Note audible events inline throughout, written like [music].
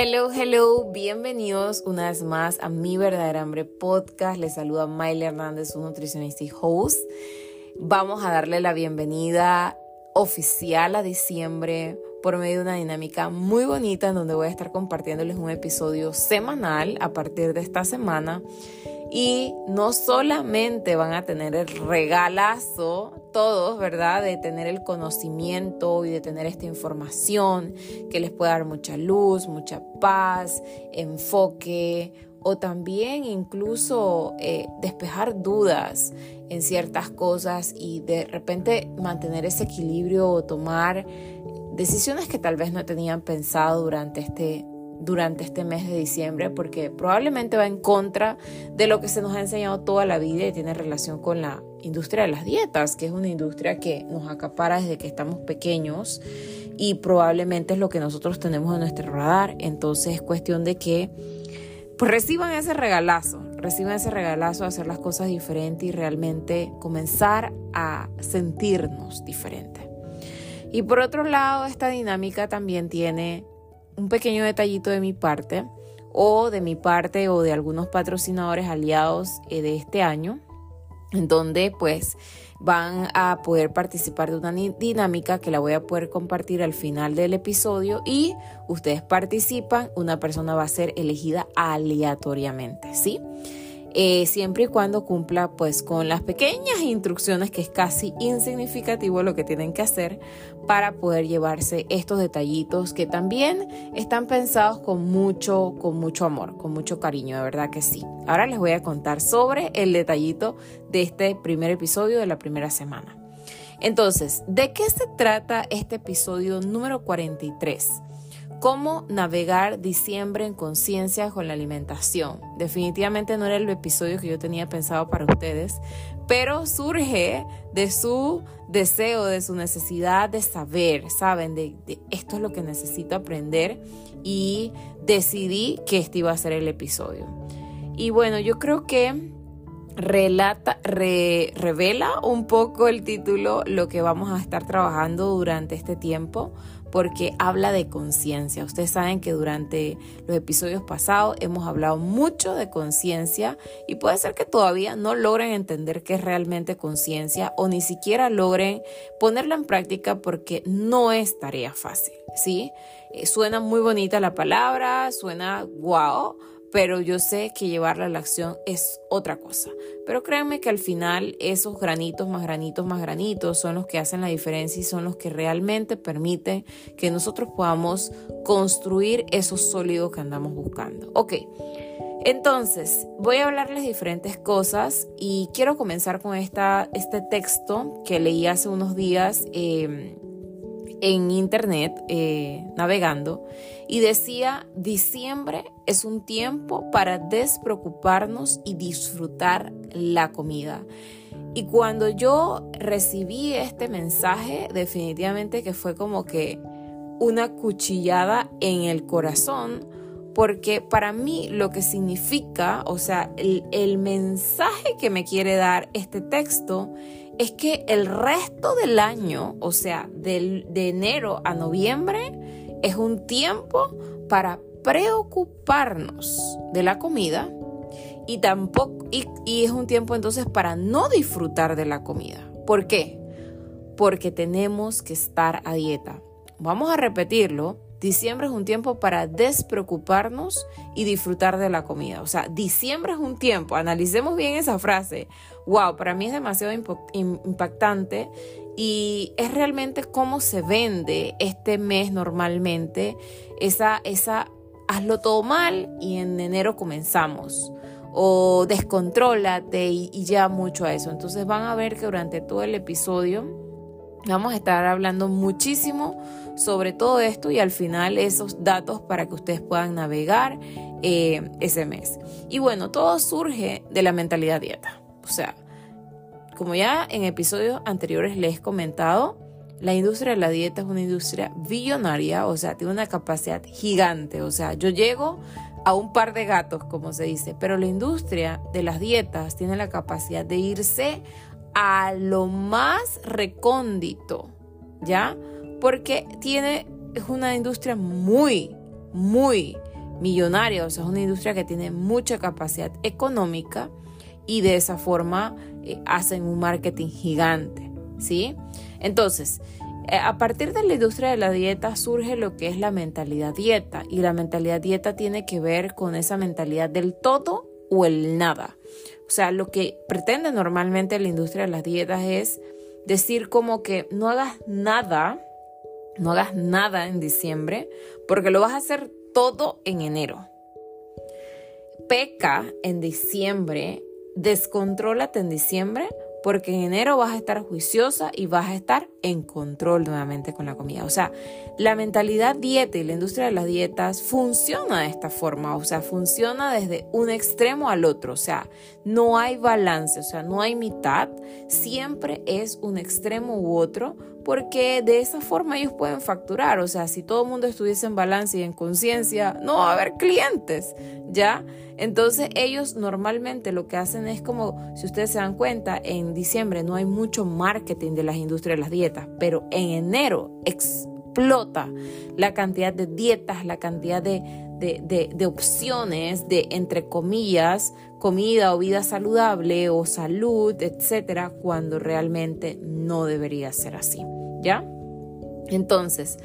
Hello, hello, bienvenidos una vez más a Mi Verdadera Hambre Podcast. Les saluda Miley Hernández, su nutricionista y host. Vamos a darle la bienvenida oficial a diciembre por medio de una dinámica muy bonita en donde voy a estar compartiéndoles un episodio semanal a partir de esta semana. Y no solamente van a tener el regalazo, todos, ¿verdad? De tener el conocimiento y de tener esta información que les puede dar mucha luz, mucha paz, enfoque o también incluso eh, despejar dudas en ciertas cosas y de repente mantener ese equilibrio o tomar decisiones que tal vez no tenían pensado durante este durante este mes de diciembre porque probablemente va en contra de lo que se nos ha enseñado toda la vida y tiene relación con la industria de las dietas, que es una industria que nos acapara desde que estamos pequeños y probablemente es lo que nosotros tenemos en nuestro radar. Entonces es cuestión de que pues reciban ese regalazo, reciban ese regalazo de hacer las cosas diferentes y realmente comenzar a sentirnos diferentes. Y por otro lado, esta dinámica también tiene un pequeño detallito de mi parte o de mi parte o de algunos patrocinadores aliados eh, de este año, en donde pues van a poder participar de una dinámica que la voy a poder compartir al final del episodio y ustedes participan, una persona va a ser elegida aleatoriamente, ¿sí? Eh, siempre y cuando cumpla pues con las pequeñas instrucciones que es casi insignificativo lo que tienen que hacer para poder llevarse estos detallitos que también están pensados con mucho, con mucho amor, con mucho cariño, de verdad que sí. Ahora les voy a contar sobre el detallito de este primer episodio de la primera semana. Entonces, ¿de qué se trata este episodio número 43? ¿Cómo navegar diciembre en conciencia con la alimentación? Definitivamente no era el episodio que yo tenía pensado para ustedes, pero surge de su deseo, de su necesidad de saber, ¿saben? De, esto es lo que necesito aprender y decidí que este iba a ser el episodio. Y bueno, yo creo que relata, revela un poco el título lo que vamos a estar trabajando durante este tiempo porque habla de conciencia. Ustedes saben que durante los episodios pasados hemos hablado mucho de conciencia y puede ser que todavía no logren entender qué es realmente conciencia o ni siquiera logren ponerla en práctica porque no es tarea fácil, ¿sí? Eh, suena muy bonita la palabra, suena wow pero yo sé que llevarla a la acción es otra cosa. Pero créanme que al final esos granitos más granitos más granitos son los que hacen la diferencia y son los que realmente permiten que nosotros podamos construir esos sólidos que andamos buscando. Ok, entonces voy a hablarles diferentes cosas y quiero comenzar con esta, este texto que leí hace unos días. Eh, en internet eh, navegando y decía, diciembre es un tiempo para despreocuparnos y disfrutar la comida. Y cuando yo recibí este mensaje, definitivamente que fue como que una cuchillada en el corazón, porque para mí lo que significa, o sea, el, el mensaje que me quiere dar este texto es que el resto del año, o sea, de enero a noviembre, es un tiempo para preocuparnos de la comida y tampoco y, es un tiempo entonces para no disfrutar de la comida. ¿Por qué? Porque tenemos que estar a dieta. Vamos a repetirlo. Diciembre es un tiempo para despreocuparnos y disfrutar de la comida. O sea, diciembre es un tiempo, analicemos bien esa frase, wow, para mí es demasiado impactante y es realmente cómo se vende este mes normalmente, esa, esa, hazlo todo mal y en enero comenzamos o descontrólate y, y ya mucho a eso. Entonces van a ver que durante todo el episodio vamos a estar hablando muchísimo sobre todo esto y al final esos datos para que ustedes puedan navegar eh, ese mes. Y bueno, todo surge de la mentalidad dieta. O sea, como ya en episodios anteriores les he comentado, la industria de la dieta es una industria billonaria, o sea, tiene una capacidad gigante. O sea, yo llego a un par de gatos, como se dice, pero la industria de las dietas tiene la capacidad de irse a lo más recóndito, ¿ya? Porque tiene, es una industria muy, muy millonaria, o sea, es una industria que tiene mucha capacidad económica y de esa forma eh, hacen un marketing gigante, ¿sí? Entonces, eh, a partir de la industria de la dieta surge lo que es la mentalidad dieta y la mentalidad dieta tiene que ver con esa mentalidad del todo o el nada. O sea, lo que pretende normalmente la industria de las dietas es decir como que no hagas nada, no hagas nada en diciembre porque lo vas a hacer todo en enero. Peca en diciembre, descontrólate en diciembre porque en enero vas a estar juiciosa y vas a estar en control nuevamente con la comida. O sea, la mentalidad dieta y la industria de las dietas funciona de esta forma, o sea, funciona desde un extremo al otro, o sea, no hay balance, o sea, no hay mitad, siempre es un extremo u otro, porque de esa forma ellos pueden facturar, o sea, si todo el mundo estuviese en balance y en conciencia, no va a haber clientes, ¿ya? Entonces ellos normalmente lo que hacen es como, si ustedes se dan cuenta, en diciembre no hay mucho marketing de las industrias de las dietas, pero en enero explota la cantidad de dietas, la cantidad de, de, opciones de, entre comillas, comida o vida saludable o salud, etcétera, cuando realmente no debería ser así. ¿Ya? Entonces,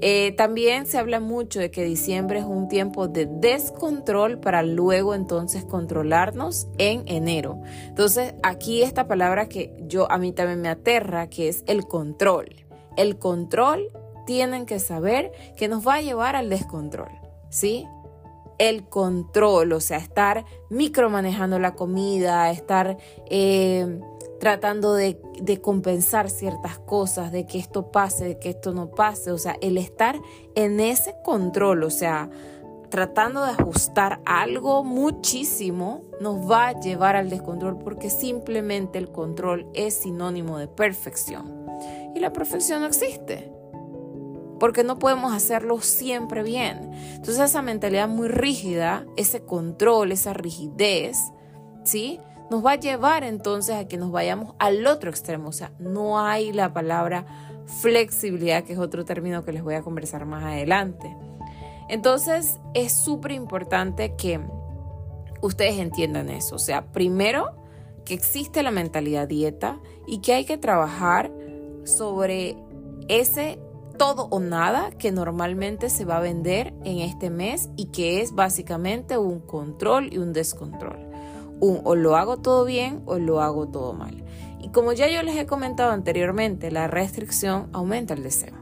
eh, también se habla mucho de que diciembre es un tiempo de descontrol para luego entonces controlarnos en enero. Entonces aquí esta palabra que yo a mí también me aterra, que es el control. El control tienen que saber que nos va a llevar al descontrol, ¿sí? El control, o sea, estar micromanejando la comida, estar... Eh, tratando de, compensar ciertas cosas, de que esto pase, de que esto no pase, o sea, el estar en ese control, o sea, tratando de ajustar algo muchísimo, nos va a llevar al descontrol porque simplemente el control es sinónimo de perfección. Y la perfección no existe. Porque no podemos hacerlo siempre bien. Entonces esa mentalidad muy rígida, ese control, esa rigidez, ¿sí? nos va a llevar entonces a que nos vayamos al otro extremo. O sea, no hay la palabra flexibilidad, que es otro término que les voy a conversar más adelante. Entonces, es súper importante que ustedes entiendan eso. O sea, primero, que existe la mentalidad dieta y que hay que trabajar sobre ese todo o nada que normalmente se va a vender en este mes y que es básicamente un control y un descontrol un o lo hago todo bien o lo hago todo mal. Y como ya yo les he comentado anteriormente, la restricción aumenta el deseo.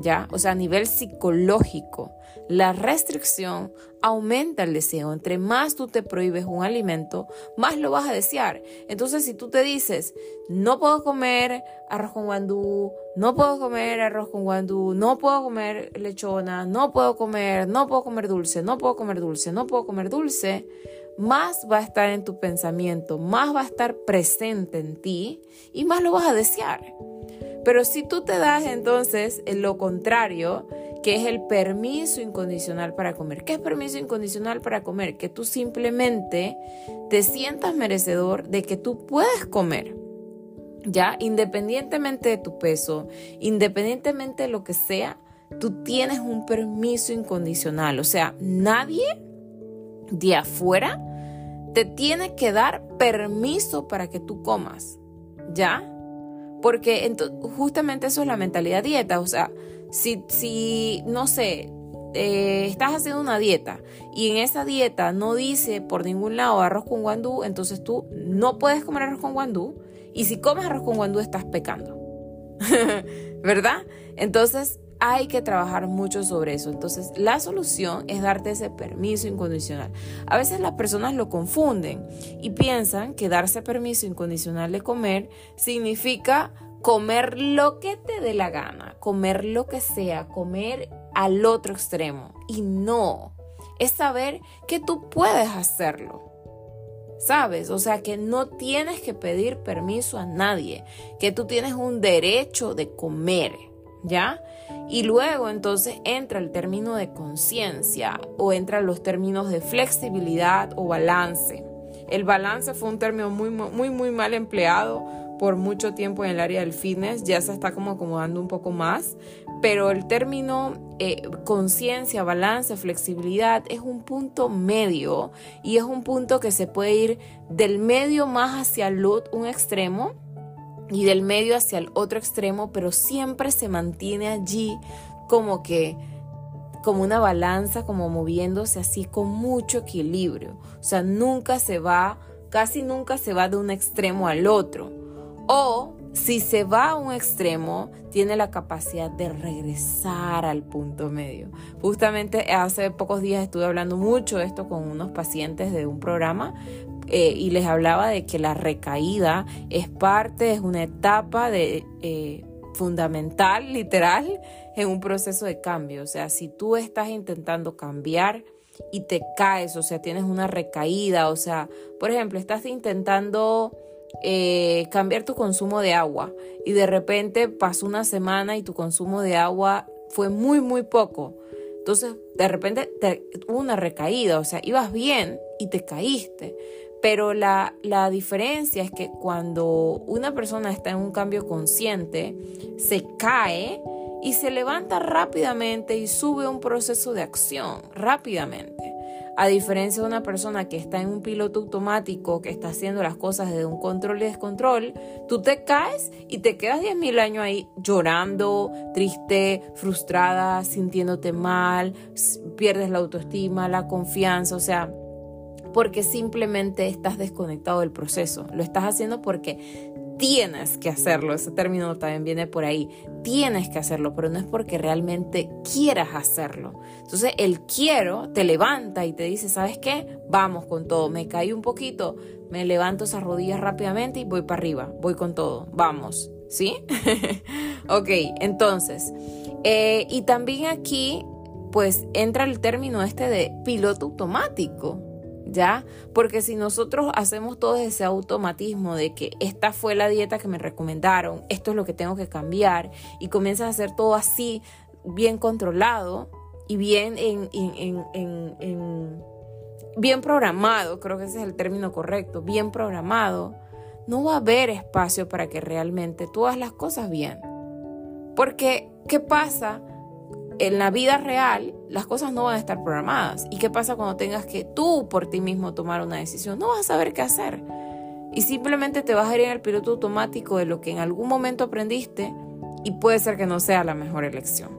¿Ya? O sea, a nivel psicológico, la restricción aumenta el deseo. Entre más tú te prohíbes un alimento, más lo vas a desear. Entonces, si tú te dices, no puedo comer arroz con guandú, no puedo comer arroz con guandú, no puedo comer lechona, no puedo comer, no puedo comer dulce, no puedo comer dulce, no puedo comer dulce, más va a estar en tu pensamiento, más va a estar presente en ti y más lo vas a desear. Pero si tú te das entonces lo contrario, que es el permiso incondicional para comer. ¿Qué es permiso incondicional para comer? Que tú simplemente te sientas merecedor de que tú puedes comer. Ya, independientemente de tu peso, independientemente de lo que sea, tú tienes un permiso incondicional. O sea, nadie de afuera te tiene que dar permiso para que tú comas, ¿ya? Porque justamente eso es la mentalidad dieta, o sea, si, si no sé, eh, estás haciendo una dieta y en esa dieta no dice por ningún lado arroz con guandú, entonces tú no puedes comer arroz con guandú y si comes arroz con guandú estás pecando, [laughs] ¿verdad? Entonces hay que trabajar mucho sobre eso. Entonces, la solución es darte ese permiso incondicional. A veces las personas lo confunden y piensan que darse permiso incondicional de comer significa comer lo que te dé la gana, comer lo que sea, comer al otro extremo. Y no, es saber que tú puedes hacerlo. ¿Sabes? O sea, que no tienes que pedir permiso a nadie, que tú tienes un derecho de comer, ¿ya? Y luego entonces entra el término de conciencia o entran los términos de flexibilidad o balance. El balance fue un término muy, muy, muy mal empleado por mucho tiempo en el área del fitness, ya se está como acomodando un poco más, pero el término eh, conciencia, balance, flexibilidad es un punto medio y es un punto que se puede ir del medio más hacia el un extremo y del medio hacia el otro extremo, pero siempre se mantiene allí como que como una balanza, como moviéndose así con mucho equilibrio. O sea, nunca se va, casi nunca se va de un extremo al otro. Si se va a un extremo, tiene la capacidad de regresar al punto medio. Justamente hace pocos días estuve hablando mucho de esto con unos pacientes de un programa eh, y les hablaba de que la recaída es parte, es una etapa de, eh, fundamental, literal, en un proceso de cambio. O sea, si tú estás intentando cambiar y te caes, o sea, tienes una recaída, o sea, por ejemplo, estás intentando eh, cambiar tu consumo de agua y de repente pasó una semana y tu consumo de agua fue muy, muy poco. Entonces, de repente te, hubo una recaída, o sea, ibas bien y te caíste. Pero la, la, diferencia es que cuando una persona está en un cambio consciente, se cae y se levanta rápidamente y sube un proceso de acción rápidamente. A diferencia de una persona que está en un piloto automático, que está haciendo las cosas de un control y descontrol, tú te caes y te quedas 10.000 años ahí llorando, triste, frustrada, sintiéndote mal, pierdes la autoestima, la confianza, o sea, porque simplemente estás desconectado del proceso. Lo estás haciendo porque tienes que hacerlo. Ese término también viene por ahí. Tienes que hacerlo, pero no es porque realmente quieras hacerlo. Entonces el quiero te levanta y te dice, ¿sabes qué? Vamos con todo. Me caí un poquito, me levanto esas rodillas rápidamente y voy para arriba. Voy con todo. Vamos. ¿Sí? [laughs] ok, entonces. Eh, y también aquí, pues entra el término este de piloto automático. ¿Ya? Porque si nosotros hacemos todo ese automatismo de que esta fue la dieta que me recomendaron, esto es lo que tengo que cambiar, y comienzas a hacer todo así, bien controlado y bien en, bien programado, creo que ese es el término correcto, bien programado, no va a haber espacio para que realmente tú hagas las cosas bien. Porque, ¿qué pasa? en la vida real las cosas no van a estar programadas. ¿Y qué pasa cuando tengas que tú por ti mismo tomar una decisión? No vas a saber qué hacer. Y simplemente te vas a ir en el piloto automático de lo que en algún momento aprendiste y puede ser que no sea la mejor elección.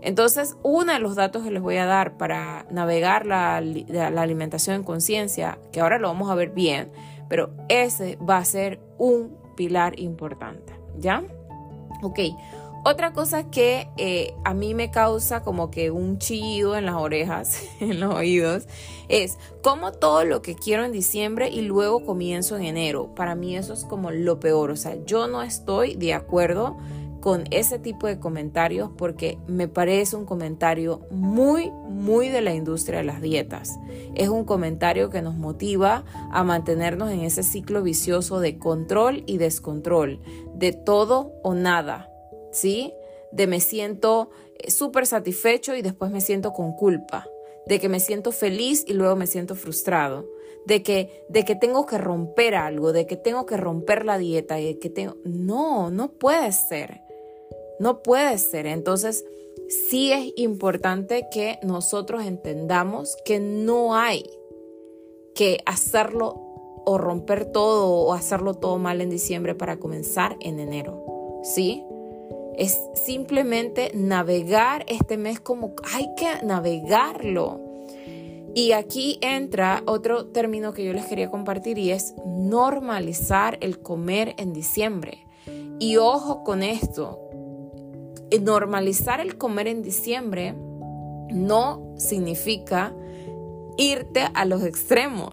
Entonces, uno de los datos que les voy a dar para navegar la, la alimentación en conciencia, que ahora lo vamos a ver bien, pero ese va a ser un pilar importante. ¿Ya? Ok. Otra cosa que eh, a mí me causa como que un chillido en las orejas, [laughs] en los oídos, es como todo lo que quiero en diciembre y luego comienzo en enero. Para mí eso es como lo peor. O sea, yo no estoy de acuerdo con ese tipo de comentarios porque me parece un comentario muy, muy de la industria de las dietas. Es un comentario que nos motiva a mantenernos en ese ciclo vicioso de control y descontrol, de todo o nada ¿sí? De me siento eh, súper satisfecho y después me siento con culpa, de que me siento feliz y luego me siento frustrado, de que, de que tengo que romper algo, de que tengo que romper la dieta y que tengo... No, no puede ser, no puede ser. Entonces, sí es importante que nosotros entendamos que no hay que hacerlo o romper todo o hacerlo todo mal en diciembre para comenzar en enero. ¿Sí? Es simplemente navegar este mes como hay que navegarlo. Y aquí entra otro término que yo les quería compartir y es normalizar el comer en diciembre. Y ojo con esto, normalizar el comer en diciembre no significa irte a los extremos.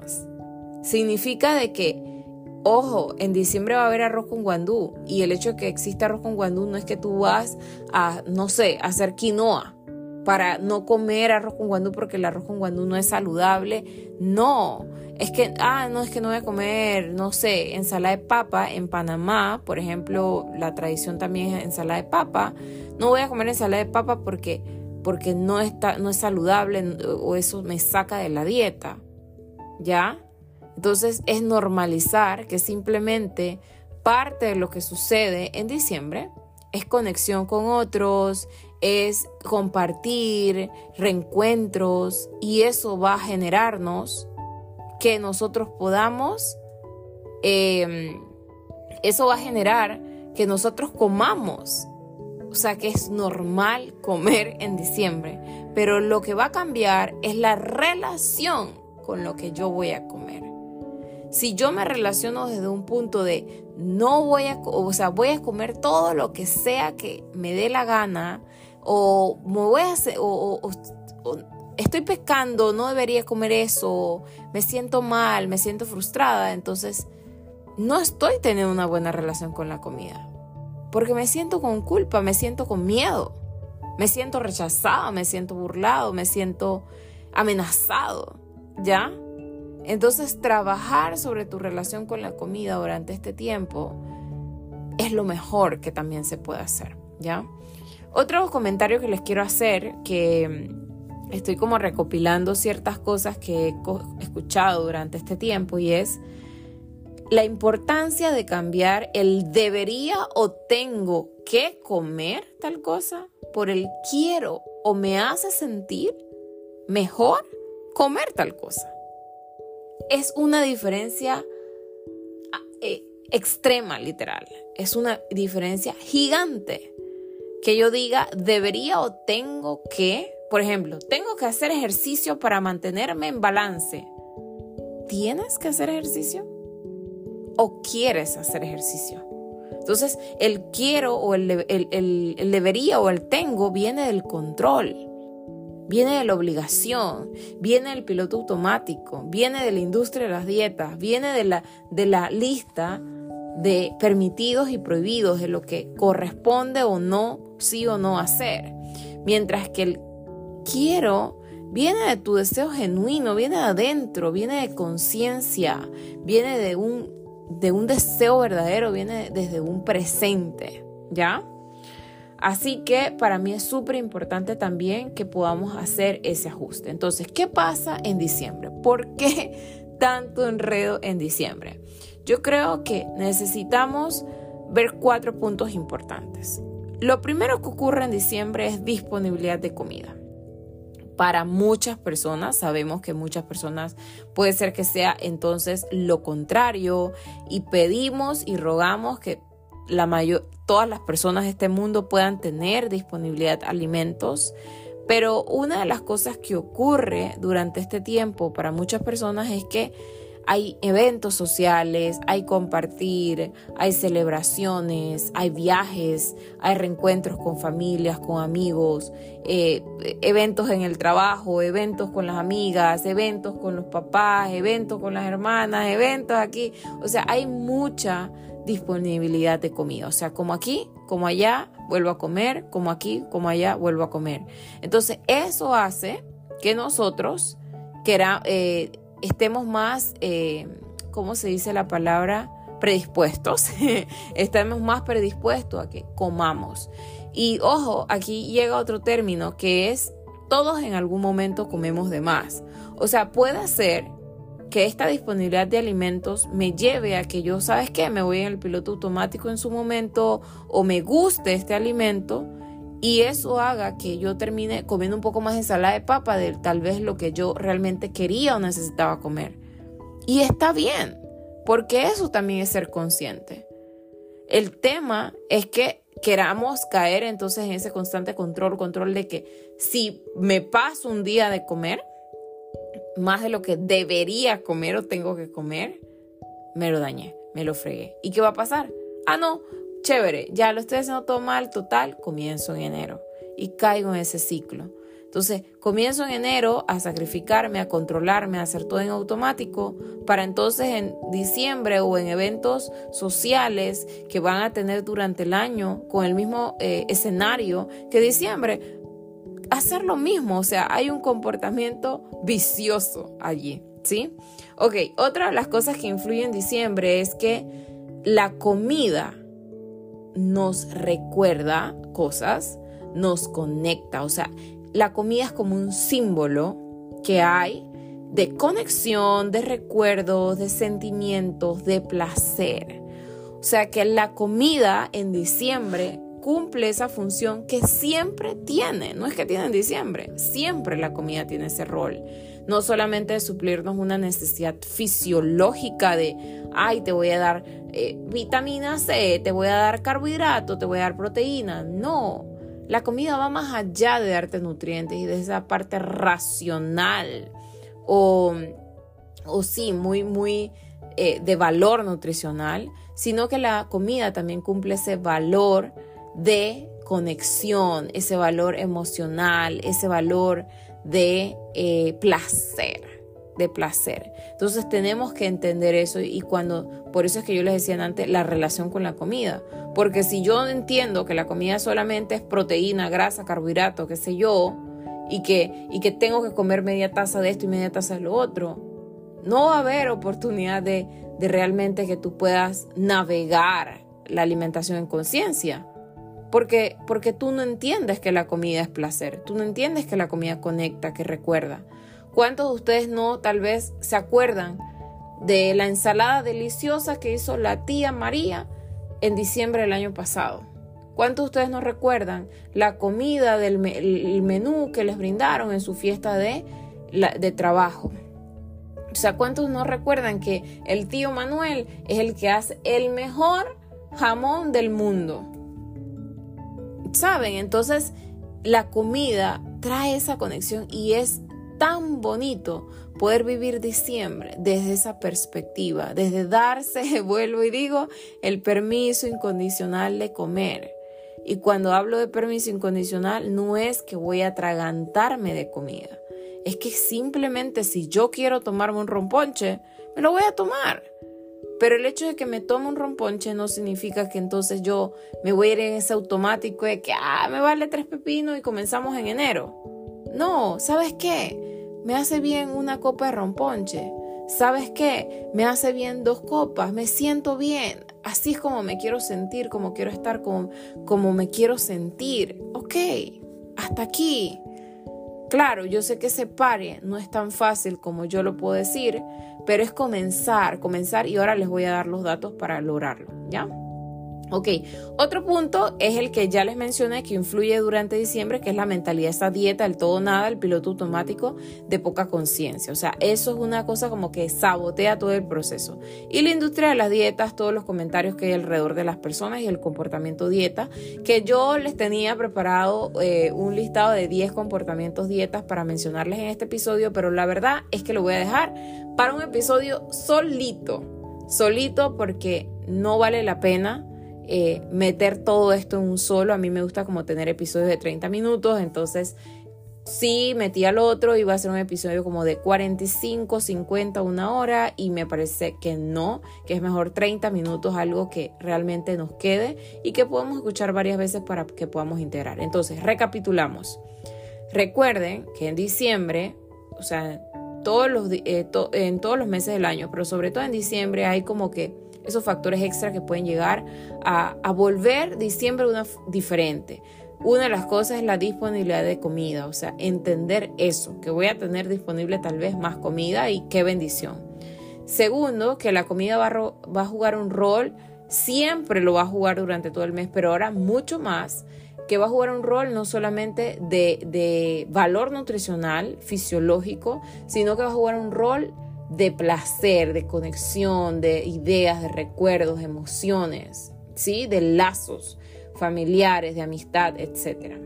Significa de que Ojo, en diciembre va a haber arroz con guandú y el hecho de que exista arroz con guandú no es que tú vas a, no sé, a hacer quinoa para no comer arroz con guandú porque el arroz con guandú no es saludable. No, es que, ah, no, es que no voy a comer, no sé, ensalada de papa. En Panamá, por ejemplo, la tradición también es ensalada de papa. No voy a comer ensalada de papa porque, porque no, está, no es saludable o eso me saca de la dieta. ¿Ya? Entonces es normalizar que simplemente parte de lo que sucede en diciembre es conexión con otros, es compartir, reencuentros y eso va a generarnos que nosotros podamos, em, eso va a generar que nosotros comamos. O sea que es normal comer en diciembre, pero lo que va a cambiar es la relación con lo que yo voy a comer. Si yo me relaciono desde un punto de no voy a, o sea, voy a comer todo lo que sea que me dé la gana, o me voy a hacer, o, estoy pescando, no debería comer eso, me siento mal, me siento frustrada, entonces no estoy teniendo una buena relación con la comida. Porque me siento con culpa, me siento con miedo, me siento rechazado, me siento burlado, me siento amenazado, ¿ya? Entonces trabajar sobre tu relación con la comida durante este tiempo es lo mejor que también se puede hacer, ¿ya? Otro comentario que les quiero hacer, que mm, estoy como recopilando ciertas cosas que he escuchado durante este tiempo y es la importancia de cambiar el debería o tengo que comer tal cosa por el quiero o me hace sentir mejor comer tal cosa es una diferencia ah, eh, extrema, literal. Es una diferencia gigante. Que yo diga, debería o tengo que, por ejemplo, tengo que hacer ejercicio para mantenerme en balance. ¿Tienes que hacer ejercicio? ¿O quieres hacer ejercicio? Entonces, el quiero o el, el debería o el tengo viene del control viene de la obligación, viene del piloto automático, viene de la industria de las dietas, viene de la, de la lista de permitidos y prohibidos, de lo que corresponde o no, sí o no hacer. Mientras que el quiero viene de tu deseo genuino, viene de adentro, viene de conciencia, viene de un, de un deseo verdadero, viene desde un presente, ¿ya? Así que para mí es súper importante también que podamos hacer ese ajuste. Entonces, ¿qué pasa en diciembre? ¿Por qué [laughs] tanto enredo en diciembre? Yo creo que necesitamos ver cuatro puntos importantes. Lo primero que ocurre en diciembre es disponibilidad de comida. Para muchas personas, sabemos que muchas personas puede ser que sea entonces lo contrario y pedimos y rogamos que la mayor, todas las personas de este mundo puedan tener disponibilidad de alimentos. Pero una de las cosas que ocurre durante este tiempo para muchas personas es que hay eventos sociales, hay compartir, hay celebraciones, hay viajes, hay reencuentros con familias, con amigos, eh, eventos en el trabajo, eventos con las amigas, eventos con los papás, eventos con las hermanas, eventos aquí. O sea, hay mucha disponibilidad de comida. O sea, como aquí, como allá, vuelvo a comer, como aquí, como allá, vuelvo a comer. Entonces, eso hace que nosotros eh, estemos más, eh, ¿cómo se dice la palabra? Predispuestos. [laughs] estemos más predispuestos a que comamos. Y ojo, aquí llega otro término que es todos en algún momento comemos de más. O sea, puede ser que esta disponibilidad de alimentos me lleve a que yo, ¿sabes qué? Me voy en el piloto automático en su momento o me guste este alimento y eso haga que yo termine comiendo un poco más de ensalada de papa de tal vez lo que yo realmente quería o necesitaba comer. Y está bien, porque eso también es ser consciente. El tema es que queramos caer entonces en ese constante control, control de que si me paso un día de comer, más de lo que debería comer o tengo que comer, me lo dañé, me lo fregué. ¿Y qué va a pasar? Ah, no, chévere, ya lo estoy haciendo todo mal, total, comienzo en enero y caigo en ese ciclo. Entonces, comienzo en enero a sacrificarme, a controlarme, a hacer todo en automático, para entonces en diciembre o en eventos sociales que van a tener durante el año con el mismo eh, escenario que diciembre, hacer lo mismo, o sea, hay un comportamiento vicioso allí, ¿sí? Ok, otra de las cosas que influyen en diciembre es que la comida nos recuerda cosas, nos conecta, o sea, la comida es como un símbolo que hay de conexión, de recuerdos, de sentimientos, de placer. O sea que la comida en diciembre cumple esa función que siempre tiene. No es que tiene en diciembre, siempre la comida tiene ese rol. No solamente de suplirnos una necesidad fisiológica de, ay, te voy a dar eh, vitamina C, te voy a dar carbohidrato, te voy a dar proteína. No, la comida va más allá de darte nutrientes y de esa parte racional o, o sí, muy, muy eh, de valor nutricional, sino que la comida también cumple ese valor de conexión, ese valor emocional, ese valor de eh, placer, de placer. Entonces tenemos que entender eso y cuando, por eso es que yo les decía antes, la relación con la comida. Porque si yo entiendo que la comida solamente es proteína, grasa, carbohidrato, qué sé yo, y que, y que tengo que comer media taza de esto y media taza de lo otro, no va a haber oportunidad de, de realmente que tú puedas navegar la alimentación en conciencia. Porque, porque tú no entiendes que la comida es placer, tú no entiendes que la comida conecta, que recuerda. ¿Cuántos de ustedes no tal vez se acuerdan de la ensalada deliciosa que hizo la tía María en diciembre del año pasado? ¿Cuántos de ustedes no recuerdan la comida del menú que les brindaron en su fiesta de, de trabajo? O sea, ¿cuántos no recuerdan que el tío Manuel es el que hace el mejor jamón del mundo? ¿Saben? Entonces, la comida trae esa conexión y es tan bonito poder vivir diciembre desde esa perspectiva, desde darse, [laughs] vuelvo y digo, el permiso incondicional de comer. Y cuando hablo de permiso incondicional, no es que voy a atragantarme de comida. Es que simplemente si yo quiero tomarme un romponche, me lo voy a tomar. Pero el hecho de que me tome un romponche no significa que entonces yo me voy a ir en ese automático de que, ah, me vale tres pepinos y comenzamos en enero. No, ¿sabes qué? Me hace bien una copa de romponche. ¿Sabes qué? Me hace bien dos copas, me siento bien. Así es como me quiero sentir, como quiero estar, como, como me quiero sentir. Ok, hasta aquí. Claro, yo sé que se pare no es tan fácil como yo lo puedo decir, pero es comenzar, comenzar y ahora les voy a dar los datos para lograrlo, ¿ya? Ok, otro punto es el que ya les mencioné que influye durante diciembre, que es la mentalidad, esa dieta, el todo nada, el piloto automático de poca conciencia. O sea, eso es una cosa como que sabotea todo el proceso. Y la industria de las dietas, todos los comentarios que hay alrededor de las personas y el comportamiento dieta, que yo les tenía preparado eh, un listado de 10 comportamientos dietas para mencionarles en este episodio, pero la verdad es que lo voy a dejar para un episodio solito, solito porque no vale la pena eh, meter todo esto en un solo. A mí me gusta como tener episodios de 30 minutos, entonces sí metí al otro, iba a ser un episodio como de 45, 50, una hora y me parece que no, que es mejor 30 minutos, algo que realmente nos quede y que podamos escuchar varias veces para que podamos integrar. Entonces, recapitulamos. Recuerden que en diciembre, o sea, todos los, eh, en todos los meses del año, pero sobre todo en diciembre hay como que esos factores extra que pueden llegar a, volver diciembre una diferente. Una de las cosas es la disponibilidad de comida, o sea, entender eso, que voy a tener disponible tal vez más comida y qué bendición. Segundo, que la comida va a, jugar un rol, siempre lo va a jugar durante todo el mes, pero ahora mucho más, que va a jugar un rol no solamente de, de valor nutricional, fisiológico, sino que va a jugar un rol de placer, de conexión, de ideas, de recuerdos, emociones, ¿sí? de lazos familiares, de amistad, etc.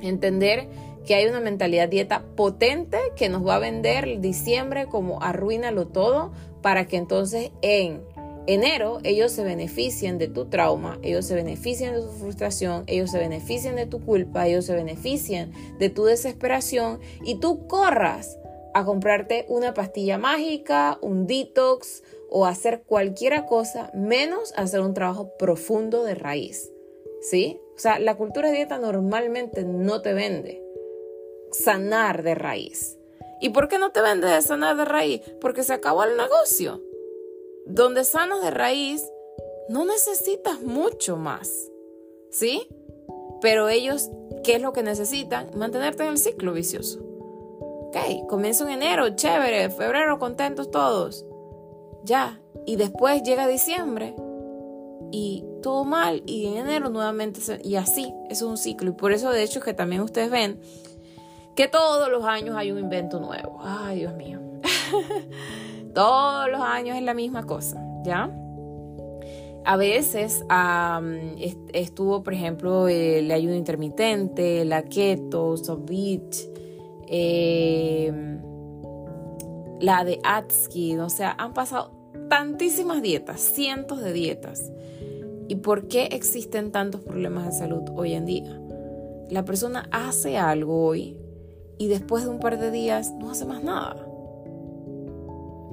Entender que hay una mentalidad dieta potente que nos va a vender diciembre como arruínalo todo para que entonces en enero ellos se beneficien de tu trauma, ellos se beneficien de tu frustración, ellos se beneficien de tu culpa, ellos se beneficien de tu desesperación y tú corras a comprarte una pastilla mágica, un detox o hacer cualquier cosa menos hacer un trabajo profundo de raíz. ¿Sí? O sea, la cultura de dieta normalmente no te vende sanar de raíz. ¿Y por qué no te vende de sanar de raíz? Porque se acabó el negocio. Donde sanas de raíz, no necesitas mucho más. ¿Sí? Pero ellos, ¿qué es lo que necesitan? Mantenerte en el ciclo vicioso. Ok, comienzo en enero, chévere, febrero, contentos todos. Ya, y después llega diciembre y todo mal y en enero nuevamente y así, es un ciclo y por eso de hecho que también ustedes ven que todos los años hay un invento nuevo. Ay, Dios mío. [laughs] todos los años es la misma cosa, ¿ya? A veces estuvo, por ejemplo, el ayuno intermitente, la keto, soft eh, la de Atsky, o sea, han pasado tantísimas dietas, cientos de dietas. ¿Y por qué existen tantos problemas de salud hoy en día? La persona hace algo hoy y después de un par de días no hace más nada.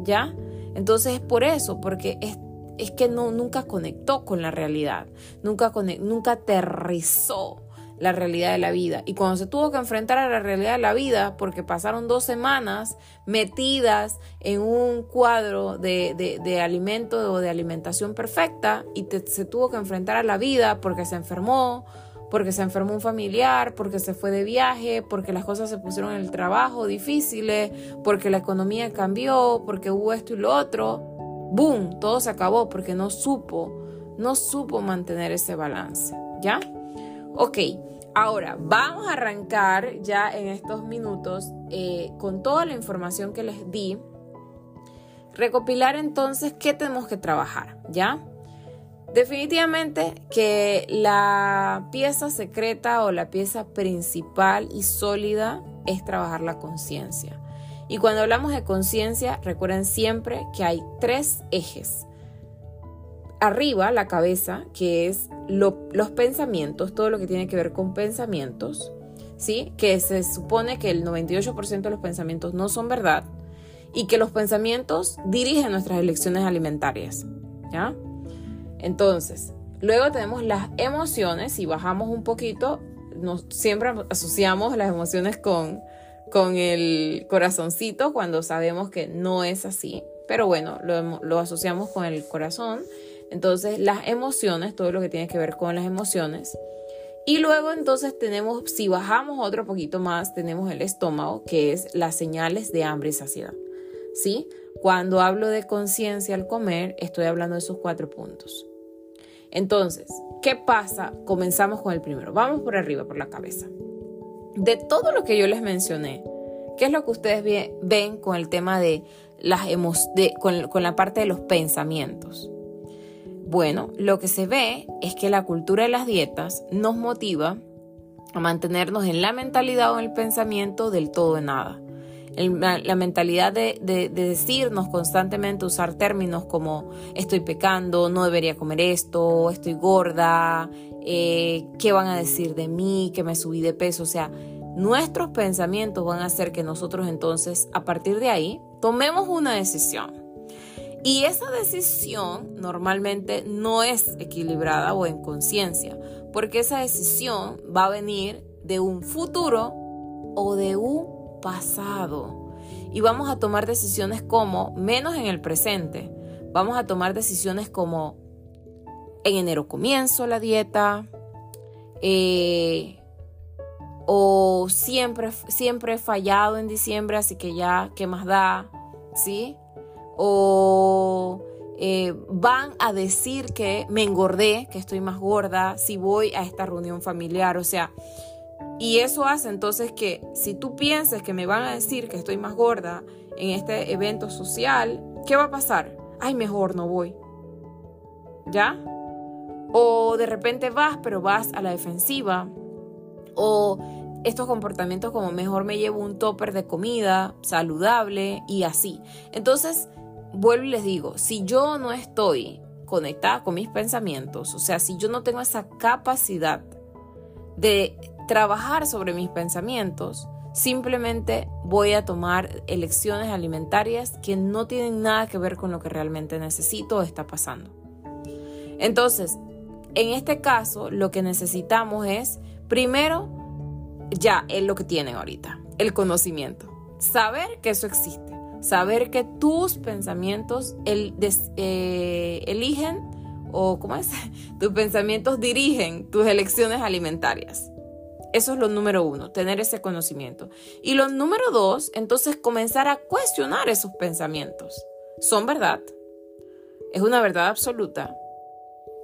¿Ya? Entonces es por eso, porque es, es que no, nunca conectó con la realidad, nunca, nunca aterrizó la realidad de la vida. Y cuando se tuvo que enfrentar a la realidad de la vida, porque pasaron dos semanas metidas en un cuadro de, de, alimento o de alimentación perfecta, y se tuvo que enfrentar a la vida porque se enfermó, porque se enfermó un familiar, porque se fue de viaje, porque las cosas se pusieron en el trabajo difíciles, porque la economía cambió, porque hubo esto y lo otro, ¡boom! Todo se acabó porque no supo, no supo mantener ese balance, ¿ya? Ok, ahora vamos a arrancar ya en estos minutos eh, con toda la información que les di. Recopilar entonces qué tenemos que trabajar, ¿ya? Definitivamente que la pieza secreta o la pieza principal y sólida es trabajar la conciencia. Y cuando hablamos de conciencia, recuerden siempre que hay tres ejes arriba la cabeza, que es los pensamientos, todo lo que tiene que ver con pensamientos, ¿sí? Que se supone que el 98% de los pensamientos no son verdad y que los pensamientos dirigen nuestras elecciones alimentarias, ¿ya? Entonces, luego tenemos las emociones y bajamos un poquito, nos, siempre asociamos las emociones con, con el corazoncito cuando sabemos que no es así, pero bueno, lo, lo asociamos con el corazón entonces, las emociones, todo lo que tiene que ver con las emociones. Y luego entonces tenemos, si bajamos otro poquito más, tenemos el estómago, que es las señales de hambre y saciedad. ¿Sí? Cuando hablo de conciencia al comer, estoy hablando de esos cuatro puntos. Entonces, ¿qué pasa? Comenzamos con el primero. Vamos por arriba, por la cabeza. De todo lo que yo les mencioné, ¿qué es lo que ustedes ven con el tema de las de, con la parte de los pensamientos? Bueno, lo que se ve es que la cultura de las dietas nos motiva a mantenernos en la mentalidad o en el pensamiento del todo de nada. la mentalidad de, decirnos constantemente, usar términos como estoy pecando, no debería comer esto, estoy gorda, eh, qué van a decir de mí, que me subí de peso. O sea, nuestros pensamientos van a hacer que nosotros entonces, a partir de ahí, tomemos una decisión. Y esa decisión normalmente no es equilibrada o en conciencia, porque esa decisión va a venir de un futuro o de un pasado. Y vamos a tomar decisiones como, menos en el presente, vamos a tomar decisiones como, en enero comienzo la dieta, eh, o siempre, siempre he fallado en diciembre, así que ya, ¿qué más da? ¿Sí? O eh, van a decir que me engordé, que estoy más gorda, si voy a esta reunión familiar, o sea, y eso hace entonces que si tú piensas que me van a decir que estoy más gorda en este evento social, ¿qué va a pasar? Ay, mejor no voy. ¿Ya? O de repente vas, pero vas a la defensiva. O estos comportamientos como mejor me llevo un topper de comida saludable y así. Entonces, vuelvo y les digo, si yo no estoy conectada con mis pensamientos, o sea, si yo no tengo esa capacidad de trabajar sobre mis pensamientos, simplemente voy a tomar elecciones alimentarias que no tienen nada que ver con lo que realmente necesito o está pasando. Entonces, en este caso, lo que necesitamos es, primero, ya es lo que tienen ahorita, el conocimiento, saber que eso existe saber que tus pensamientos eh, eligen, o ¿cómo es? [laughs] Tus pensamientos dirigen tus elecciones alimentarias. Eso es lo número uno, tener ese conocimiento. Y lo número dos, entonces comenzar a cuestionar esos pensamientos. ¿Son verdad? ¿Es una verdad absoluta?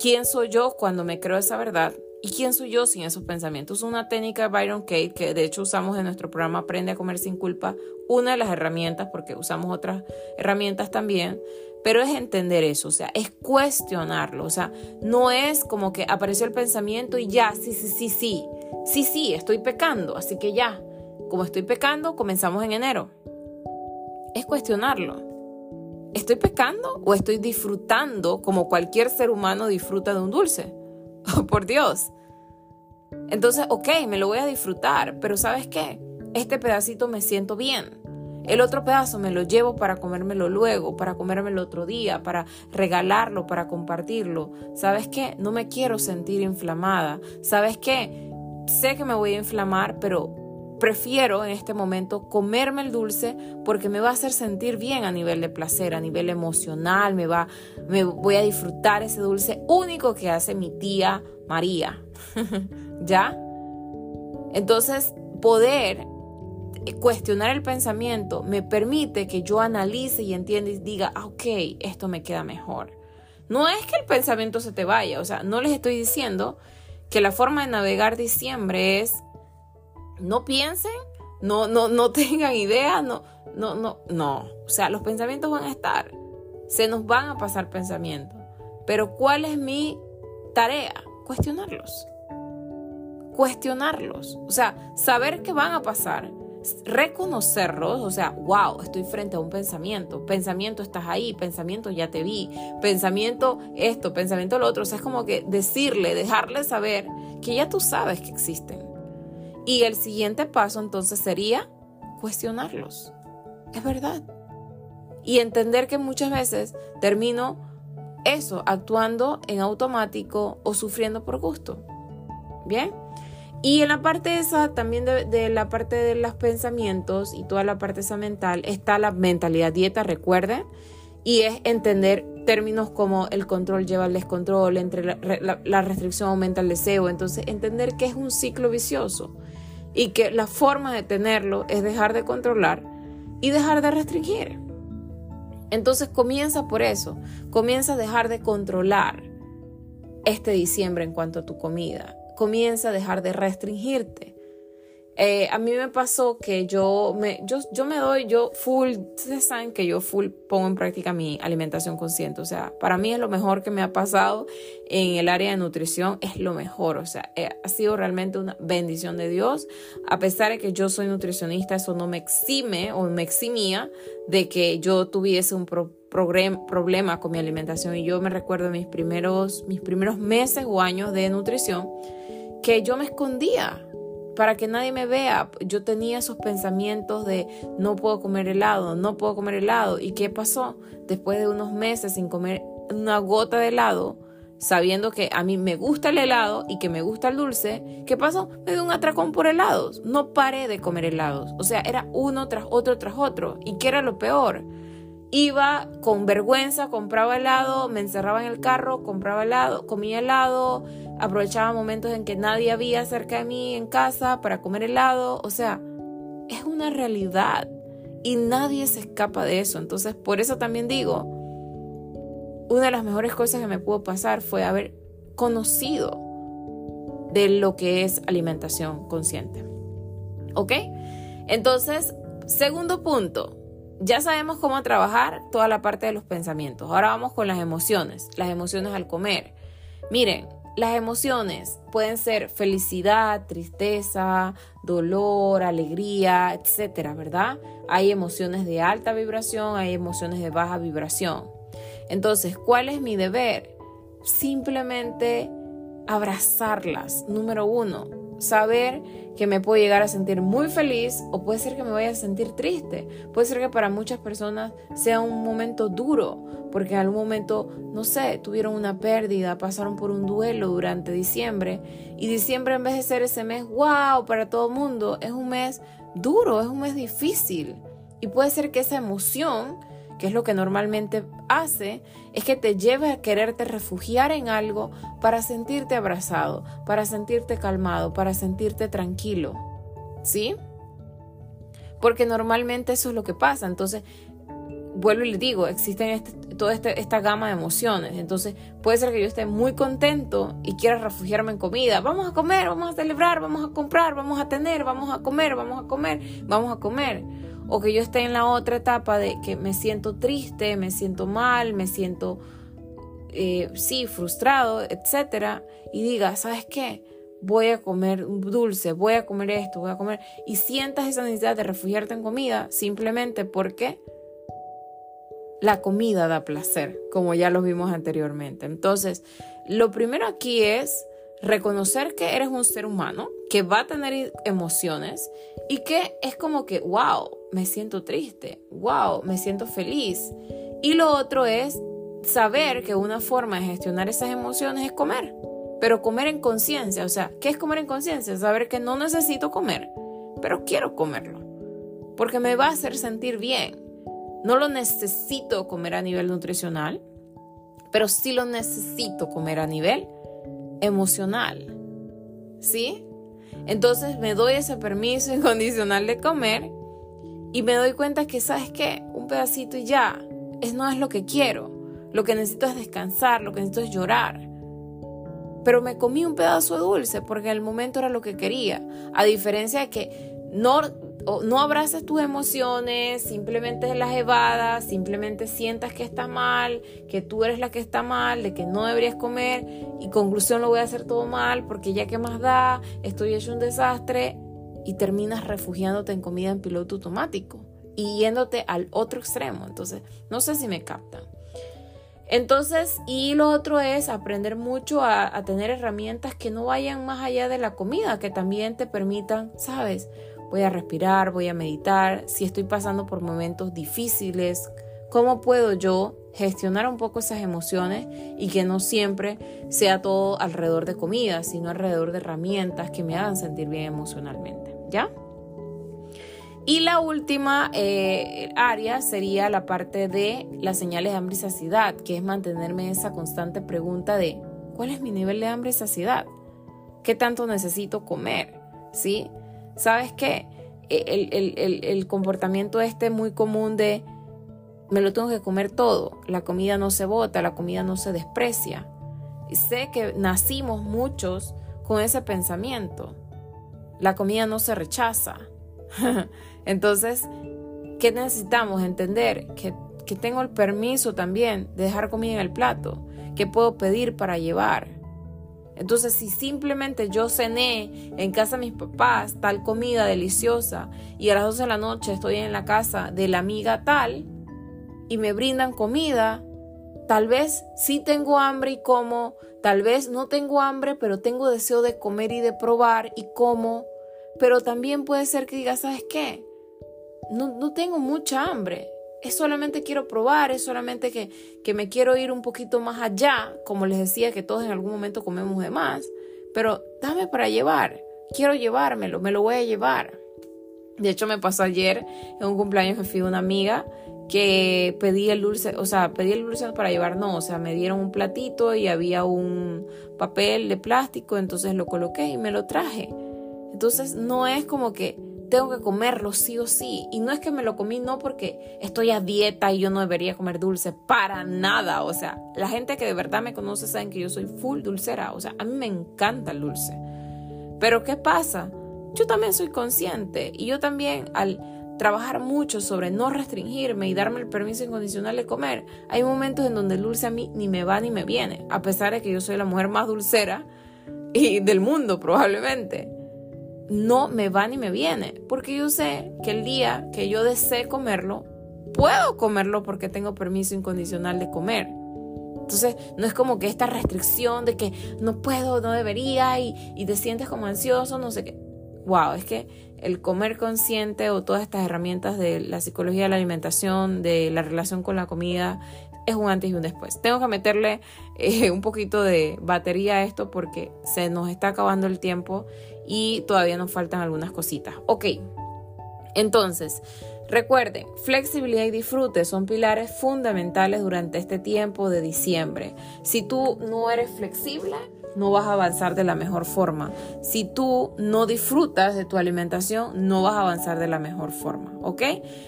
quién soy yo cuando me creo esa verdad y quién soy yo sin esos pensamientos. Es una técnica de Byron Kate que de hecho usamos en nuestro programa Aprende a comer sin culpa, una de las herramientas, porque usamos otras herramientas también, pero es entender eso, o sea, es cuestionarlo, o sea, no es como que apareció el pensamiento y ya, sí, sí, sí, sí, sí, sí, estoy pecando, así que ya, como estoy pecando, comenzamos en enero. Es cuestionarlo. ¿Estoy pecando o estoy disfrutando como cualquier ser humano disfruta de un dulce? [laughs] Por Dios. Entonces, ok, me lo voy a disfrutar, pero ¿sabes qué? Este pedacito me siento bien. El otro pedazo me lo llevo para comérmelo luego, para comérmelo otro día, para regalarlo, para compartirlo. ¿Sabes qué? No me quiero sentir inflamada. ¿Sabes qué? Sé que me voy a inflamar, pero prefiero en este momento comerme el dulce porque me va a hacer sentir bien a nivel de placer, a nivel emocional, me va me voy a disfrutar ese dulce único que hace mi tía María. [laughs] ¿Ya? Entonces, poder cuestionar el pensamiento me permite que yo analice y entienda y diga, ah, ok, esto me queda mejor. No es que el pensamiento se te vaya, o sea, no les estoy diciendo que la forma de navegar diciembre es no piensen, no, no, no [laughs] tengan idea, no, no, no, no. O sea, los pensamientos van a estar, se nos van a pasar pensamientos. Pero ¿cuál es mi tarea? Cuestionarlos. Cuestionarlos. O sea, saber que van a pasar reconocerlos, o sea, wow, estoy frente a un pensamiento, pensamiento estás ahí, pensamiento ya te vi, pensamiento esto, pensamiento lo otro, o sea, es como que decirle, dejarle saber que ya tú sabes que existen. Y el siguiente paso entonces sería cuestionarlos. Es verdad. Y entender que muchas veces termino eso, actuando en automático o sufriendo por gusto. Bien. Y en la parte esa, también de, la parte de los pensamientos y toda la parte esa mental, está la mentalidad dieta, recuerden, y es entender términos como el control lleva al descontrol, entre la, restricción aumenta el deseo, entonces entender que es un ciclo vicioso y que la forma de tenerlo es dejar de controlar y dejar de restringir. Entonces comienza por eso, comienza a dejar de controlar este diciembre en cuanto a tu comida, comienza a dejar de restringirte. Eh, a mí me pasó que yo me, yo, yo me doy, yo full, ustedes saben que yo full pongo en práctica mi alimentación consciente. O sea, para mí es lo mejor que me ha pasado en el área de nutrición, es lo mejor. O sea, eh, ha sido realmente una bendición de Dios. A pesar de que yo soy nutricionista, eso no me exime o me eximía de que yo tuviese un problema con mi alimentación. Y yo me recuerdo mis primeros, mis primeros meses o años de nutrición que yo me escondía para que nadie me vea. Yo tenía esos pensamientos de no puedo comer helado, no puedo comer helado. ¿Y qué pasó? Después de unos meses sin comer una gota de helado, sabiendo que a mí me gusta el helado y que me gusta el dulce, ¿qué pasó? Me dio un atracón por helados. No paré de comer helados. O sea, era uno tras otro tras otro. ¿Y qué era lo peor? Iba con vergüenza, compraba helado, me encerraba en el carro, compraba helado, comía helado, aprovechaba momentos en que nadie había cerca de mí en casa para comer helado. O sea, es una realidad y nadie se escapa de eso. Entonces, por eso también digo, una de las mejores cosas que me pudo pasar fue haber conocido de lo que es alimentación consciente. ¿Ok? Entonces, segundo punto, ya sabemos cómo trabajar toda la parte de los pensamientos. Ahora vamos con las emociones, las emociones al comer. Miren, las emociones pueden ser felicidad, tristeza, dolor, alegría, etcétera, ¿verdad? Hay emociones de alta vibración, hay emociones de baja vibración. Entonces, ¿cuál es mi deber? Simplemente abrazarlas. Número uno, saber que me puedo llegar a sentir muy feliz o puede ser que me vaya a sentir triste. Puede ser que para muchas personas sea un momento duro, porque en algún momento, no sé, tuvieron una pérdida, pasaron por un duelo durante diciembre y diciembre en vez de ser ese mes, wow, para todo el mundo, es un mes duro, es un mes difícil. Y puede ser que esa emoción que es lo que normalmente hace, es que te lleve a quererte refugiar en algo para sentirte abrazado, para sentirte calmado, para sentirte tranquilo. ¿Sí? Porque normalmente eso es lo que pasa. Entonces, vuelvo y le digo, existen este, toda este, esta gama de emociones. Entonces, puede ser que yo esté muy contento y quiera refugiarme en comida. Vamos a comer, vamos a celebrar, vamos a comprar, vamos a tener, vamos a comer, vamos a comer, vamos a comer. O que yo esté en la otra etapa de que me siento triste, me siento mal, me siento, eh, sí, frustrado, etcétera, y diga, ¿sabes qué? voy a comer dulce, voy a comer esto, voy a comer, y sientas esa necesidad de refugiarte en comida simplemente porque la comida da placer, como ya lo vimos anteriormente. Entonces, lo primero aquí es reconocer que eres un ser humano, que va a tener emociones y que es como que, wow, me siento triste, wow, me siento feliz. Y lo otro es saber que una forma de gestionar esas emociones es comer, pero comer en conciencia. O sea, ¿qué es comer en conciencia? Saber que no necesito comer, pero quiero comerlo, porque me va a hacer sentir bien no lo necesito comer a nivel nutricional, pero sí lo necesito comer a nivel emocional. ¿Sí? Entonces me doy ese permiso incondicional de comer y me doy cuenta que, ¿sabes qué? Un pedacito y ya, es, no es lo que quiero. Lo que necesito es descansar, lo que necesito es llorar. Pero me comí un pedazo de dulce porque en el momento era lo que quería. A diferencia de que no no abraces tus emociones, simplemente las evadas, simplemente sientas que está mal, que tú eres la que está mal, de que no deberías comer y conclusión lo voy a hacer todo mal porque ya que más da, estoy hecho un desastre y terminas refugiándote en comida en piloto automático y yéndote al otro extremo. Entonces, no sé si me captan. Entonces, y lo otro es aprender mucho a, a tener herramientas que no vayan más allá de la comida, que también te permitan, ¿sabes? voy a respirar, voy a meditar, si estoy pasando por momentos difíciles, cómo puedo yo gestionar un poco esas emociones y que no siempre sea todo alrededor de comida, sino alrededor de herramientas que me hagan sentir bien emocionalmente, ¿ya? Y la última eh, área sería la parte de las señales de hambre y saciedad, que es mantenerme en esa constante pregunta de ¿cuál es mi nivel de hambre y saciedad? ¿Qué tanto necesito comer? ¿Sí? ¿Sabes qué? E, el, comportamiento este muy común de me lo tengo que comer todo, la comida no se bota, la comida no se desprecia. Sé que nacimos muchos con ese pensamiento. La comida no se rechaza. [laughs] Entonces, ¿qué necesitamos? Entender que, que tengo el permiso también de dejar comida en el plato, que puedo pedir para llevar, entonces, si simplemente yo cené en casa de mis papás tal comida deliciosa y a las 12 de la noche estoy en la casa de la amiga tal y me brindan comida, tal vez sí tengo hambre y como, tal vez no tengo hambre, pero tengo deseo de comer y de probar y como, pero también puede ser que diga, ¿sabes qué? No, no tengo mucha hambre, es solamente quiero probar, es solamente que, que, me quiero ir un poquito más allá, como les decía que todos en algún momento comemos de más, pero dame para llevar, quiero llevármelo, me lo voy a llevar. De hecho me pasó ayer en un cumpleaños que fui una amiga que pedí el dulce, o sea, pedí el dulce para llevar, no, o sea, me dieron un platito y había un papel de plástico, entonces lo coloqué y me lo traje. Entonces no es como que tengo que comerlo sí o sí. Y no es que me lo comí no porque estoy a dieta y yo no debería comer dulce, para nada. O sea, la gente que de verdad me conoce saben que yo soy full dulcera. O sea, a mí me encanta el dulce. Pero ¿qué pasa? Yo también soy consciente y yo también al trabajar mucho sobre no restringirme y darme el permiso incondicional de comer, hay momentos en donde el dulce a mí ni me va ni me viene, a pesar de que yo soy la mujer más dulcera y del mundo probablemente no me va ni me viene, porque yo sé que el día que yo desee comerlo, puedo comerlo porque tengo permiso incondicional de comer. Entonces, no es como que esta restricción de que no puedo, no debería y, y te sientes como ansioso, no sé qué. Wow, es que el comer consciente o todas estas herramientas de la psicología de la alimentación, de la relación con la comida, es un antes y un después. Tengo que meterle eh, un poquito de batería a esto porque se nos está acabando el tiempo y todavía nos faltan algunas cositas. Ok, entonces, recuerden, flexibilidad y disfrute son pilares fundamentales durante este tiempo de diciembre. Si tú no eres flexible, no vas a avanzar de la mejor forma. Si tú no disfrutas de tu alimentación, no vas a avanzar de la mejor forma, ¿ok?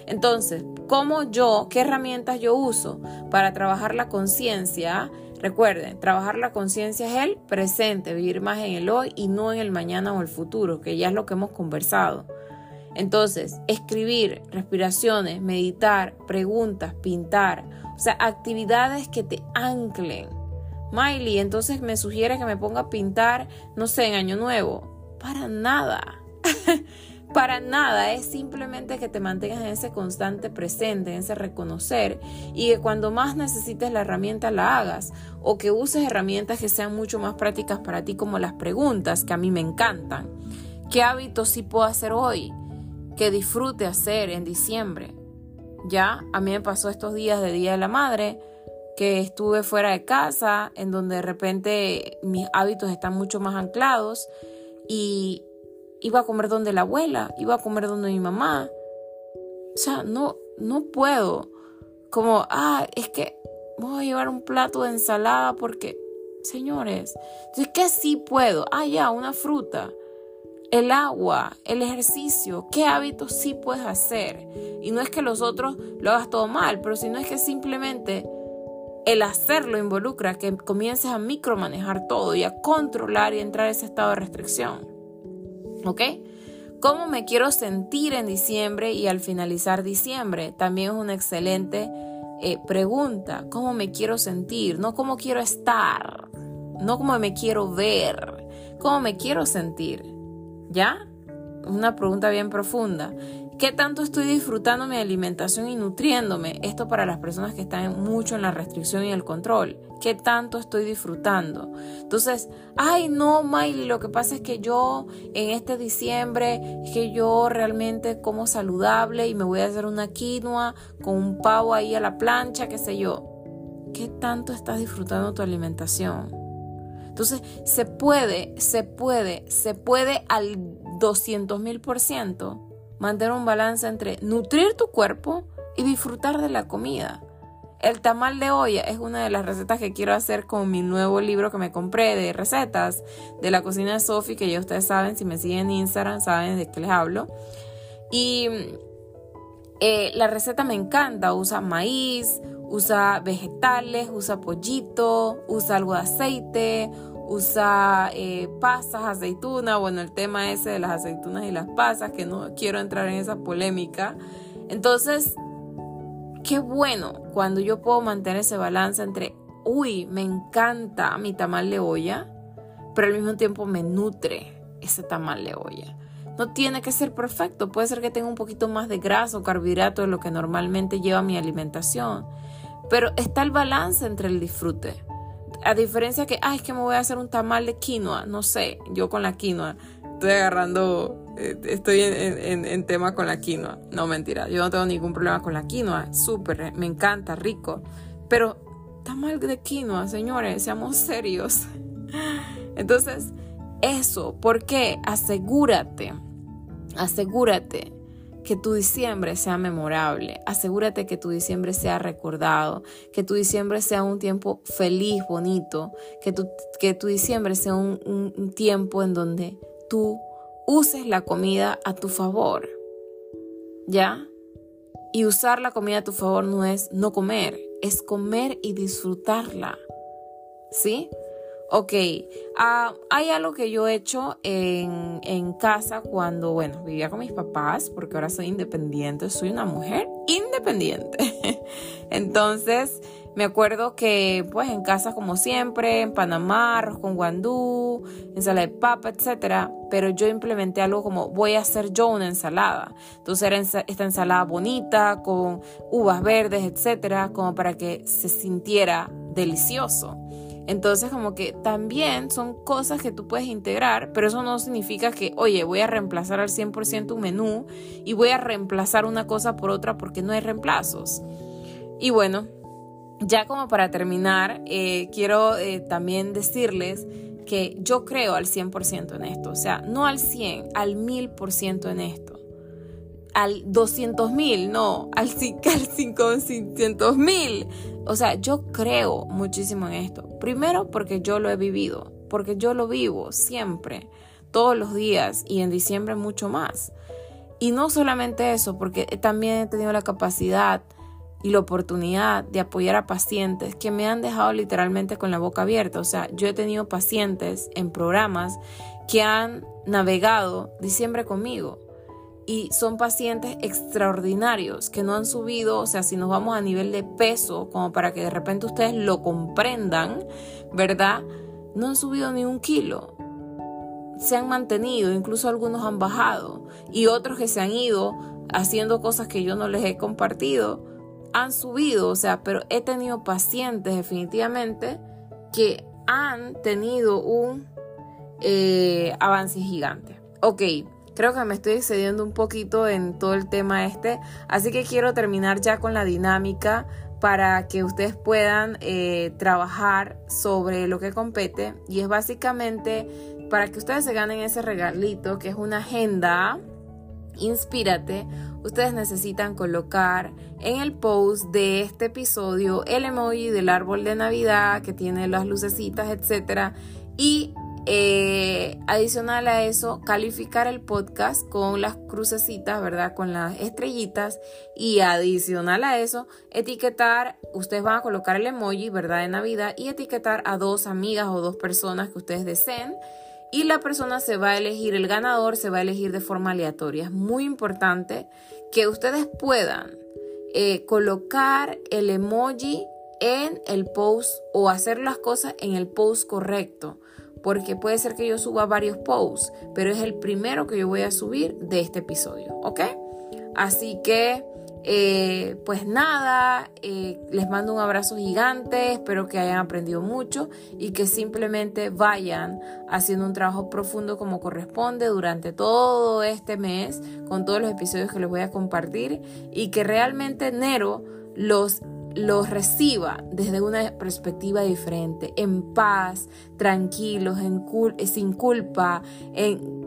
Entonces, ¿cómo yo, qué herramientas yo uso para trabajar la conciencia? Recuerden, trabajar la conciencia es el presente, vivir más en el hoy y no en el mañana o el futuro, que ya es lo que hemos conversado. Entonces, escribir, respiraciones, meditar, preguntas, pintar, o sea, actividades que te anclen. Miley, entonces me sugiere que me ponga a pintar, no sé, en Año Nuevo. Para nada. [laughs] Para nada, es simplemente que te mantengas en ese constante presente, en ese reconocer y que cuando más necesites la herramienta la hagas o que uses herramientas que sean mucho más prácticas para ti como las preguntas que a mí me encantan. ¿Qué hábitos sí puedo hacer hoy? Que disfrute hacer en diciembre. Ya, a mí me pasó estos días de Día de la Madre que estuve fuera de casa, en donde de repente mis hábitos están mucho más anclados y iba a comer donde la abuela, iba a comer donde mi mamá. O sea, no, no puedo. Como, ah, es que voy a llevar un plato de ensalada porque, señores, es que sí puedo. Ah, ya, una fruta. El agua, el ejercicio, qué hábitos sí puedes hacer. Y no es que los otros lo hagas todo mal, pero si no es que simplemente el hacerlo involucra que comiences a micromanejar todo y a controlar y entrar a ese estado de restricción. ¿Ok? ¿Cómo me quiero sentir en diciembre y al finalizar diciembre? También es una excelente eh, pregunta. ¿Cómo me quiero sentir? No cómo quiero estar, no cómo me quiero ver, cómo me quiero sentir. ¿Ya? Una pregunta bien profunda. ¿Qué tanto estoy disfrutando mi alimentación y nutriéndome? Esto para las personas que están mucho en la restricción y el control. ¿Qué tanto estoy disfrutando? Entonces, ay, no, Miley, lo que pasa es que yo en este diciembre, es que yo realmente como saludable y me voy a hacer una quinoa con un pavo ahí a la plancha, qué sé yo. ¿Qué tanto estás disfrutando tu alimentación? Entonces, se puede, se puede, se puede al 200 mil por ciento mantener un balance entre nutrir tu cuerpo y disfrutar de la comida. El tamal de olla es una de las recetas que quiero hacer con mi nuevo libro que me compré de recetas de la cocina de Sophie, que ya ustedes saben, si me siguen en Instagram, saben de qué les hablo. Y eh, la receta me encanta, usa maíz, usa vegetales, usa pollito, usa algo de aceite, usa eh, pasas, aceituna, bueno, el tema ese de las aceitunas y las pasas, que no quiero entrar en esa polémica. Entonces, qué bueno cuando yo puedo mantener ese balance entre, uy, me encanta mi tamal de olla, pero al mismo tiempo me nutre ese tamal de olla. No tiene que ser perfecto, puede ser que tenga un poquito más de grasa o carbohidrato de lo que normalmente lleva mi alimentación, pero está el balance entre el disfrute a diferencia que, ay, es que me voy a hacer un tamal de quinoa, no sé, yo con la quinoa estoy agarrando, eh, estoy en, tema con la quinoa. No, mentira, yo no tengo ningún problema con la quinoa, súper, me encanta, rico. Pero tamal de quinoa, señores, seamos serios. [laughs] Entonces, eso, ¿por qué? Asegúrate, asegúrate que tu diciembre sea memorable. Asegúrate que tu diciembre sea recordado, que tu diciembre sea un tiempo feliz, bonito, que tu, que tu diciembre sea un, un tiempo en donde tú uses la comida a tu favor. ¿Ya? Y usar la comida a tu favor no es no comer, es comer y disfrutarla. ¿Sí? Ok, ah, hay algo que yo he hecho en, en, casa cuando, bueno, vivía con mis papás, porque ahora soy independiente, soy una mujer independiente. [laughs] Entonces, me acuerdo que, pues, en casa, como siempre, en Panamá, arroz con guandú, ensalada de papa, etc. Pero yo implementé algo como, voy a hacer yo una ensalada. Entonces, era esta ensalada bonita, con uvas verdes, etc., como para que se sintiera delicioso. Entonces como que también son cosas que tú puedes integrar, pero eso no significa que, oye, voy a reemplazar al 100% un menú y voy a reemplazar una cosa por otra porque no hay reemplazos. Y bueno, ya como para terminar, eh, quiero eh, también decirles que yo creo al 100% en esto, o sea, no al 100, al 1000% en esto al 200 mil, no, al, [laughs] al 500 mil. O sea, yo creo muchísimo en esto. Primero porque yo lo he vivido, porque yo lo vivo siempre, todos los días y en diciembre mucho más. Y no solamente eso, porque también he tenido la capacidad y la oportunidad de apoyar a pacientes que me han dejado literalmente con la boca abierta. O sea, yo he tenido pacientes en programas que han navegado diciembre conmigo y son pacientes extraordinarios que no han subido, o sea, si nos vamos a nivel de peso, como para que de repente ustedes lo comprendan, ¿verdad? No han subido ni un kilo. Se han mantenido, incluso algunos han bajado y otros que se han ido haciendo cosas que yo no les he compartido, han subido, o sea, pero he tenido pacientes definitivamente que han tenido un eh, avance gigante. Ok, Creo que me estoy excediendo un poquito en todo el tema este, así que quiero terminar ya con la dinámica para que ustedes puedan eh, trabajar sobre lo que compete y es básicamente para que ustedes se ganen ese regalito que es una agenda. Inspírate, ustedes necesitan colocar en el post de este episodio el emoji del árbol de Navidad que tiene las lucecitas, etcétera, y eh, adicional a eso, calificar el podcast con las crucecitas, ¿verdad? Con las estrellitas. Y adicional a eso, etiquetar, ustedes van a colocar el emoji, ¿verdad? De Navidad y etiquetar a dos amigas o dos personas que ustedes deseen. Y la persona se va a elegir, el ganador se va a elegir de forma aleatoria. Es muy importante que ustedes puedan eh, colocar el emoji en el post o hacer las cosas en el post correcto porque puede ser que yo suba varios posts, pero es el primero que yo voy a subir de este episodio, ¿ok? Así que, eh, pues nada, eh, les mando un abrazo gigante, espero que hayan aprendido mucho y que simplemente vayan haciendo un trabajo profundo como corresponde durante todo este mes con todos los episodios que les voy a compartir y que realmente enero los lo reciba desde una perspectiva diferente, en paz, tranquilos, eh, sin culpa,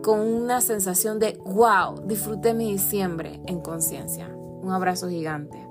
con una sensación de wow, disfruté mi diciembre en conciencia. Un abrazo gigante.